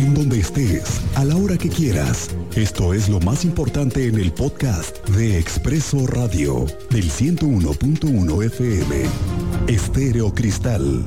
en donde estés, a la hora que quieras. Esto es lo más importante en el podcast de Expreso Radio del 101.1 FM. Estéreo Cristal.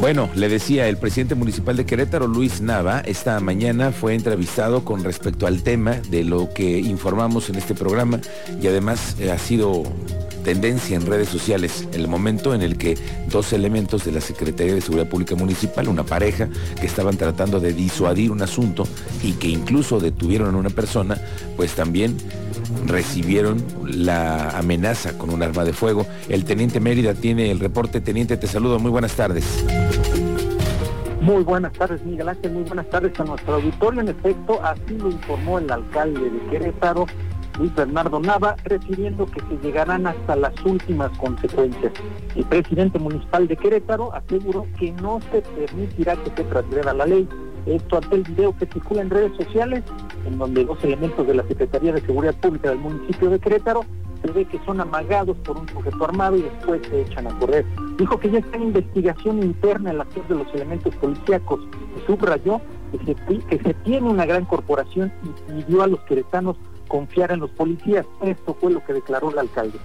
Bueno, le decía, el presidente municipal de Querétaro, Luis Nava, esta mañana fue entrevistado con respecto al tema de lo que informamos en este programa y además eh, ha sido tendencia en redes sociales el momento en el que dos elementos de la Secretaría de Seguridad Pública Municipal, una pareja que estaban tratando de disuadir un asunto y que incluso detuvieron a una persona, pues también recibieron la amenaza con un arma de fuego. El teniente Mérida tiene el reporte. Teniente, te saludo. Muy buenas tardes. Muy buenas tardes, Miguel Ángel. Muy buenas tardes a nuestro auditorio. En efecto, así lo informó el alcalde de Querétaro, Luis Bernardo Nava, refiriendo que se llegarán hasta las últimas consecuencias. El presidente municipal de Querétaro aseguró que no se permitirá que se transgreda la ley. Esto ante el video que circula en redes sociales, en donde dos elementos de la Secretaría de Seguridad Pública del municipio de Querétaro se ve que son amagados por un sujeto armado y después se echan a correr. Dijo que ya está en investigación interna en la acción de los elementos policíacos y subrayó que se, que se tiene una gran corporación y pidió a los queretanos confiar en los policías. Esto fue lo que declaró el alcalde.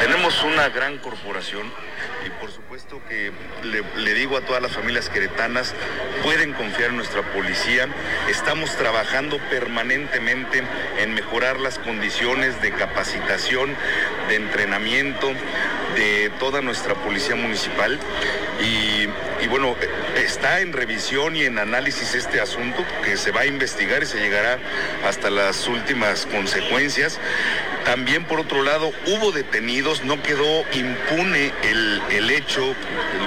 Tenemos una gran corporación y por supuesto que le, digo a todas las familias queretanas, pueden confiar en nuestra policía. Estamos trabajando permanentemente en mejorar las condiciones de capacitación, de entrenamiento de toda nuestra policía municipal. Y, bueno, está en revisión y en análisis este asunto que se va a investigar y se llegará hasta las últimas consecuencias. También por otro lado hubo detenidos, no quedó impune el, hecho,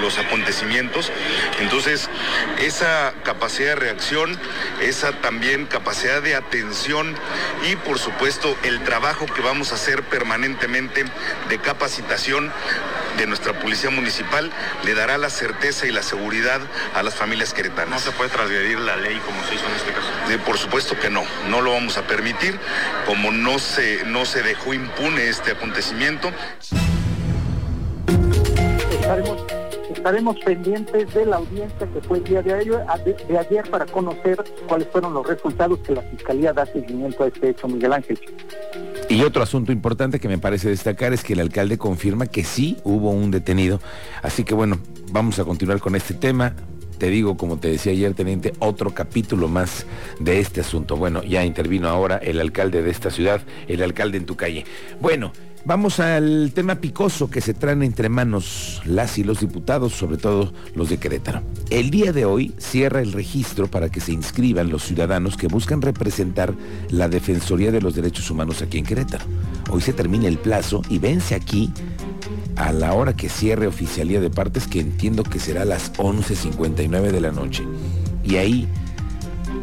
los acontecimientos. Entonces, esa capacidad de reacción, esa también capacidad de atención y por supuesto el trabajo que vamos a hacer permanentemente de capacitación de nuestra policía municipal le dará la certeza y la seguridad a las familias queretanas. ¿No se puede transgredir la ley como se hizo en este caso? por supuesto que no, no lo vamos a permitir, como no se, no se dejó impune este acontecimiento. Estaremos, pendientes de la audiencia que fue el día de ayer, de ayer para conocer cuáles fueron los resultados que la Fiscalía da seguimiento a este hecho, Miguel Ángel. Y otro asunto importante que me parece destacar es que el alcalde confirma que sí hubo un detenido. Así que bueno, vamos a continuar con este tema te digo, como te decía ayer, teniente, otro capítulo más de este asunto. Bueno, ya intervino ahora el alcalde de esta ciudad, el alcalde en tu calle. Bueno, Vamos al tema picoso que se traen entre manos las y los diputados, sobre todo los de Querétaro. El día de hoy cierra el registro para que se inscriban los ciudadanos que buscan representar la Defensoría de los Derechos Humanos aquí en Querétaro. Hoy se termina el plazo y vence aquí a la hora que cierre oficialía de partes, que entiendo que será a las 11.59 de la noche. Y ahí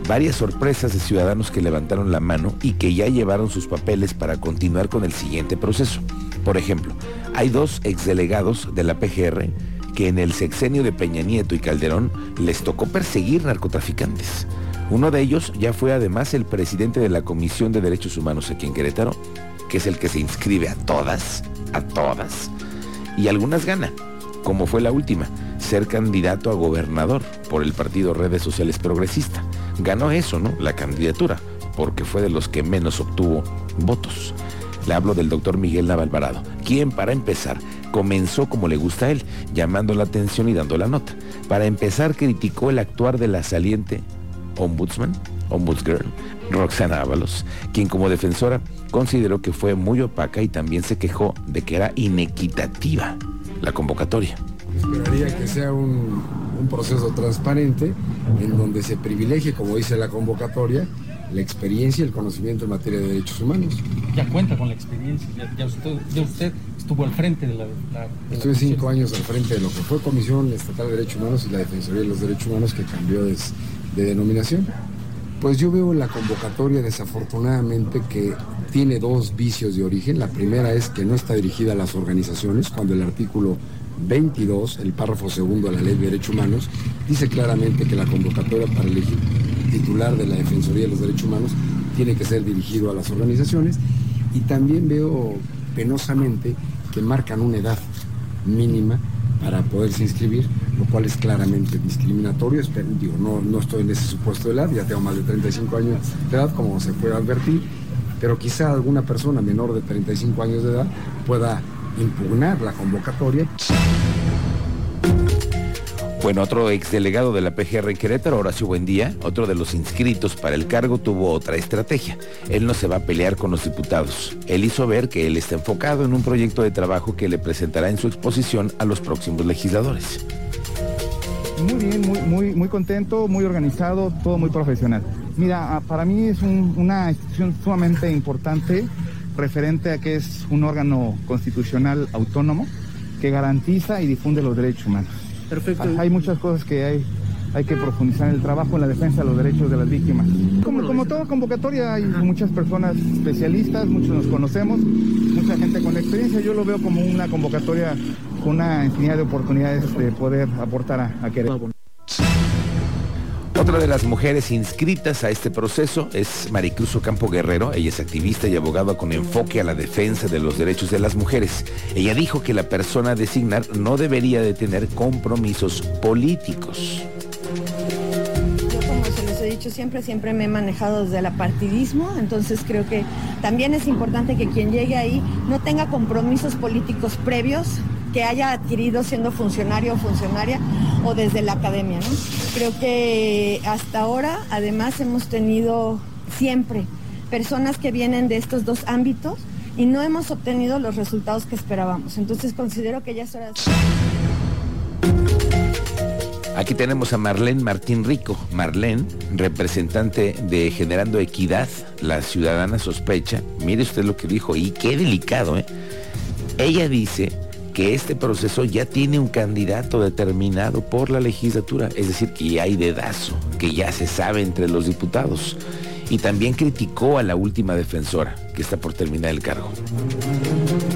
varias sorpresas de ciudadanos que levantaron la mano y que ya llevaron sus papeles para continuar con el siguiente proceso. Por ejemplo, hay dos exdelegados de la PGR que en el sexenio de Peña Nieto y Calderón les tocó perseguir narcotraficantes. Uno de ellos ya fue además el presidente de la Comisión de Derechos Humanos aquí en Querétaro, que es el que se inscribe a todas, a todas, y algunas gana, como fue la última, ser candidato a gobernador por el partido Redes Sociales Progresista. Ganó eso, ¿no? La candidatura, porque fue de los que menos obtuvo votos. Le hablo del doctor Miguel Navalvarado, quien para empezar comenzó como le gusta a él, llamando la atención y dando la nota. Para empezar criticó el actuar de la saliente ombudsman, ombudsgirl, Roxana Ábalos, quien como defensora consideró que fue muy opaca y también se quejó de que era inequitativa la convocatoria. Esperaría que sea un, proceso transparente en donde se privilegie, como dice la convocatoria, la experiencia y el conocimiento en materia de derechos humanos. Ya cuenta con la experiencia, ya, usted, estuvo al frente de la... Estuve cinco años al frente de lo que fue Comisión Estatal de Derechos Humanos y la Defensoría de los Derechos Humanos que cambió de denominación. Pues yo veo la convocatoria desafortunadamente que tiene dos vicios de origen. La primera es que no está dirigida a las organizaciones, cuando el artículo 22, el párrafo segundo de la Ley de Derechos Humanos, dice claramente que la convocatoria para elegir titular de la Defensoría de los Derechos Humanos tiene que ser dirigido a las organizaciones. Y también veo penosamente que marcan una edad mínima para poderse inscribir, lo cual es claramente discriminatorio. Digo, no, no estoy en ese supuesto de edad, ya tengo más de 35 años de edad, como se puede advertir, pero quizá alguna persona menor de 35 años de edad pueda impugnar la convocatoria. Bueno, otro exdelegado de la PGR en Querétaro, Horacio Buendía, otro de los inscritos para el cargo, tuvo otra estrategia. Él no se va a pelear con los diputados. Él hizo ver que él está enfocado en un proyecto de trabajo que le presentará en su exposición a los próximos legisladores. Muy bien, muy, muy, muy contento, muy organizado, todo muy profesional. Mira, ah, para mí es una institución sumamente importante referente a que es un órgano constitucional autónomo que garantiza y difunde los derechos humanos. Perfecto. Hay muchas cosas que hay, hay que profundizar en el trabajo en la defensa de los derechos de las víctimas. Como, como toda convocatoria hay muchas personas especialistas, muchos nos conocemos, mucha gente con experiencia. Yo lo veo como una convocatoria con una infinidad de oportunidades de poder aportar a, a Querétaro. Otra de las mujeres inscritas a este proceso es Maricruz Campo Guerrero. Ella es activista y abogada con enfoque a la defensa de los derechos de las mujeres. Ella dijo que la persona a designar no debería de tener compromisos políticos. Yo como se les he dicho siempre, siempre me he manejado desde el apartidismo, entonces creo que también es importante que quien llegue ahí no tenga compromisos políticos previos que haya adquirido siendo funcionario o funcionaria o desde la academia. Creo que hasta ahora además hemos tenido siempre personas que vienen de estos dos ámbitos y no hemos obtenido los resultados que esperábamos. Entonces considero que ya es hora. Aquí tenemos a Marlene Martín Rico. Marlene, representante de Generando Equidad, la ciudadana sospecha. Mire usted lo que dijo y qué delicado, ¿eh? Ella dice que este proceso ya tiene un candidato determinado por la legislatura, es decir, que ya hay dedazo, que ya se sabe entre los diputados. Y también criticó a la última defensora, que está por terminar el cargo.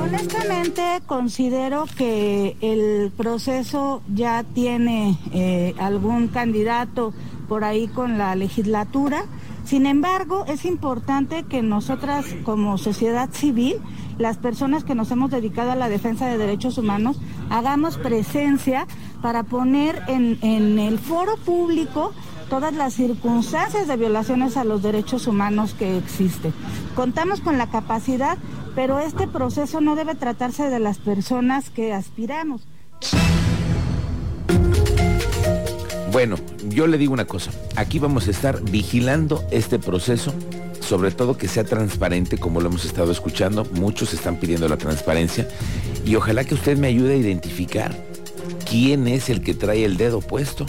Honestamente, considero que el proceso ya tiene eh, algún candidato por ahí con la legislatura. Sin embargo, es importante que nosotras como sociedad civil las personas que nos hemos dedicado a la defensa de derechos humanos hagamos presencia para poner en, el foro público todas las circunstancias de violaciones a los derechos humanos que existen. Contamos con la capacidad, pero este proceso no debe tratarse de las personas que aspiramos. Bueno, yo le digo una cosa, aquí vamos a estar vigilando este proceso sobre todo que sea transparente, como lo hemos estado escuchando. Muchos están pidiendo la transparencia. Y ojalá que usted me ayude a identificar quién es el que trae el dedo puesto.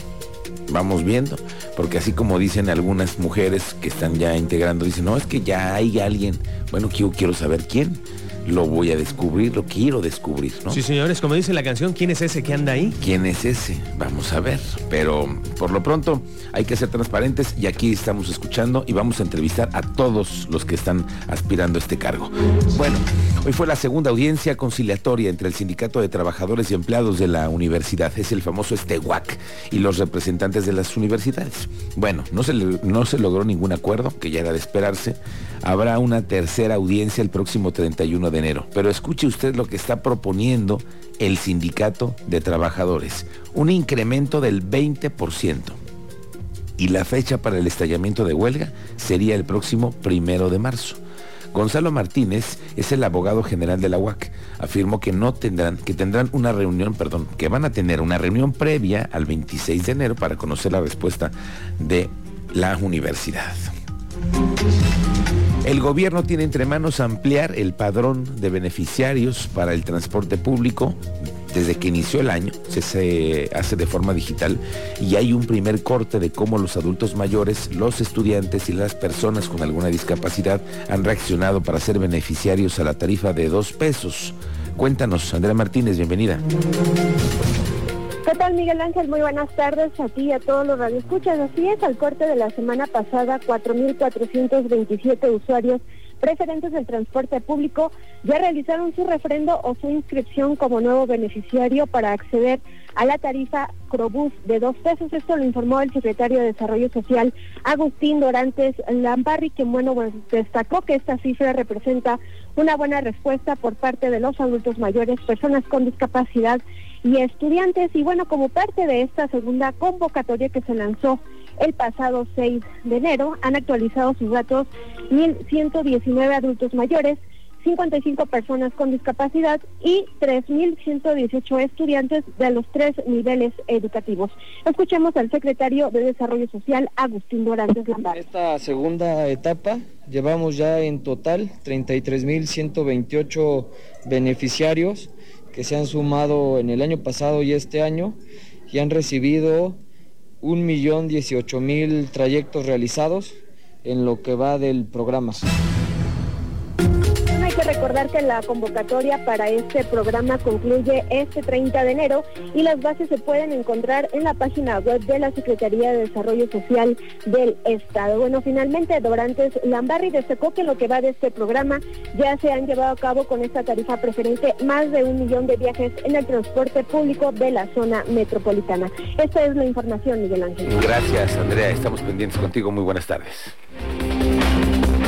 Vamos viendo, porque así como dicen algunas mujeres que están ya integrando, dicen, no, es que ya hay alguien. Bueno, quiero, quiero saber quién lo voy a descubrir, lo quiero descubrir, ¿no? Sí, señores, como dice la canción, ¿quién es ese que anda ahí? ¿Quién es ese? Vamos a ver. Pero por lo pronto hay que ser transparentes y aquí estamos escuchando y vamos a entrevistar a todos los que están aspirando a este cargo. Bueno, hoy fue la segunda audiencia conciliatoria entre el Sindicato de Trabajadores y Empleados de la Universidad, es el famoso Estehuac, y los representantes de las universidades. Bueno, no se, no se logró ningún acuerdo, que ya era de esperarse. Habrá una tercera audiencia el próximo 31 de enero. Pero escuche usted lo que está proponiendo el sindicato de trabajadores. Un incremento del 20%. Y la fecha para el estallamiento de huelga sería el próximo primero de marzo. Gonzalo Martínez es el abogado general de la UAC. Afirmó que no tendrán, que tendrán una reunión, perdón, que van a tener una reunión previa al 26 de enero para conocer la respuesta de la universidad. El gobierno tiene entre manos ampliar el padrón de beneficiarios para el transporte público. Desde que inició el año se, hace de forma digital y hay un primer corte de cómo los adultos mayores, los estudiantes y las personas con alguna discapacidad han reaccionado para ser beneficiarios a la tarifa de dos pesos. Cuéntanos, Andrea Martínez, bienvenida. ¿Qué tal, Miguel Ángel? Muy buenas tardes a ti y a todos los radioescuchas. Así es, al corte de la semana pasada, 4.427 usuarios preferentes del transporte público ya realizaron su refrendo o su inscripción como nuevo beneficiario para acceder a la tarifa Crobús de dos pesos. Esto lo informó el secretario de Desarrollo Social, Agustín Dorantes Lambarri, quien bueno, pues, destacó que esta cifra representa una buena respuesta por parte de los adultos mayores, personas con discapacidad y estudiantes. Y bueno, como parte de esta segunda convocatoria que se lanzó el pasado 6 de enero, han actualizado sus datos 1.119 adultos mayores, 55 personas con discapacidad y 3.118 estudiantes de los tres niveles educativos. Escuchemos al secretario de Desarrollo Social, Agustín Dorantes Lambar. Esta segunda etapa llevamos ya en total 33.128 beneficiarios que se han sumado en el año pasado y este año y han recibido 1.018.000 trayectos realizados en lo que va del programa recordar que la convocatoria para este programa concluye este 30 de enero y las bases se pueden encontrar en la página web de la Secretaría de Desarrollo Social del Estado. Bueno, finalmente Dorantes Lambarri destacó que lo que va de este programa ya se han llevado a cabo con esta tarifa preferente más de un millón de viajes en el transporte público de la zona metropolitana. Esta es la información, Miguel Ángel. Gracias, Andrea. Estamos pendientes contigo. Muy buenas tardes.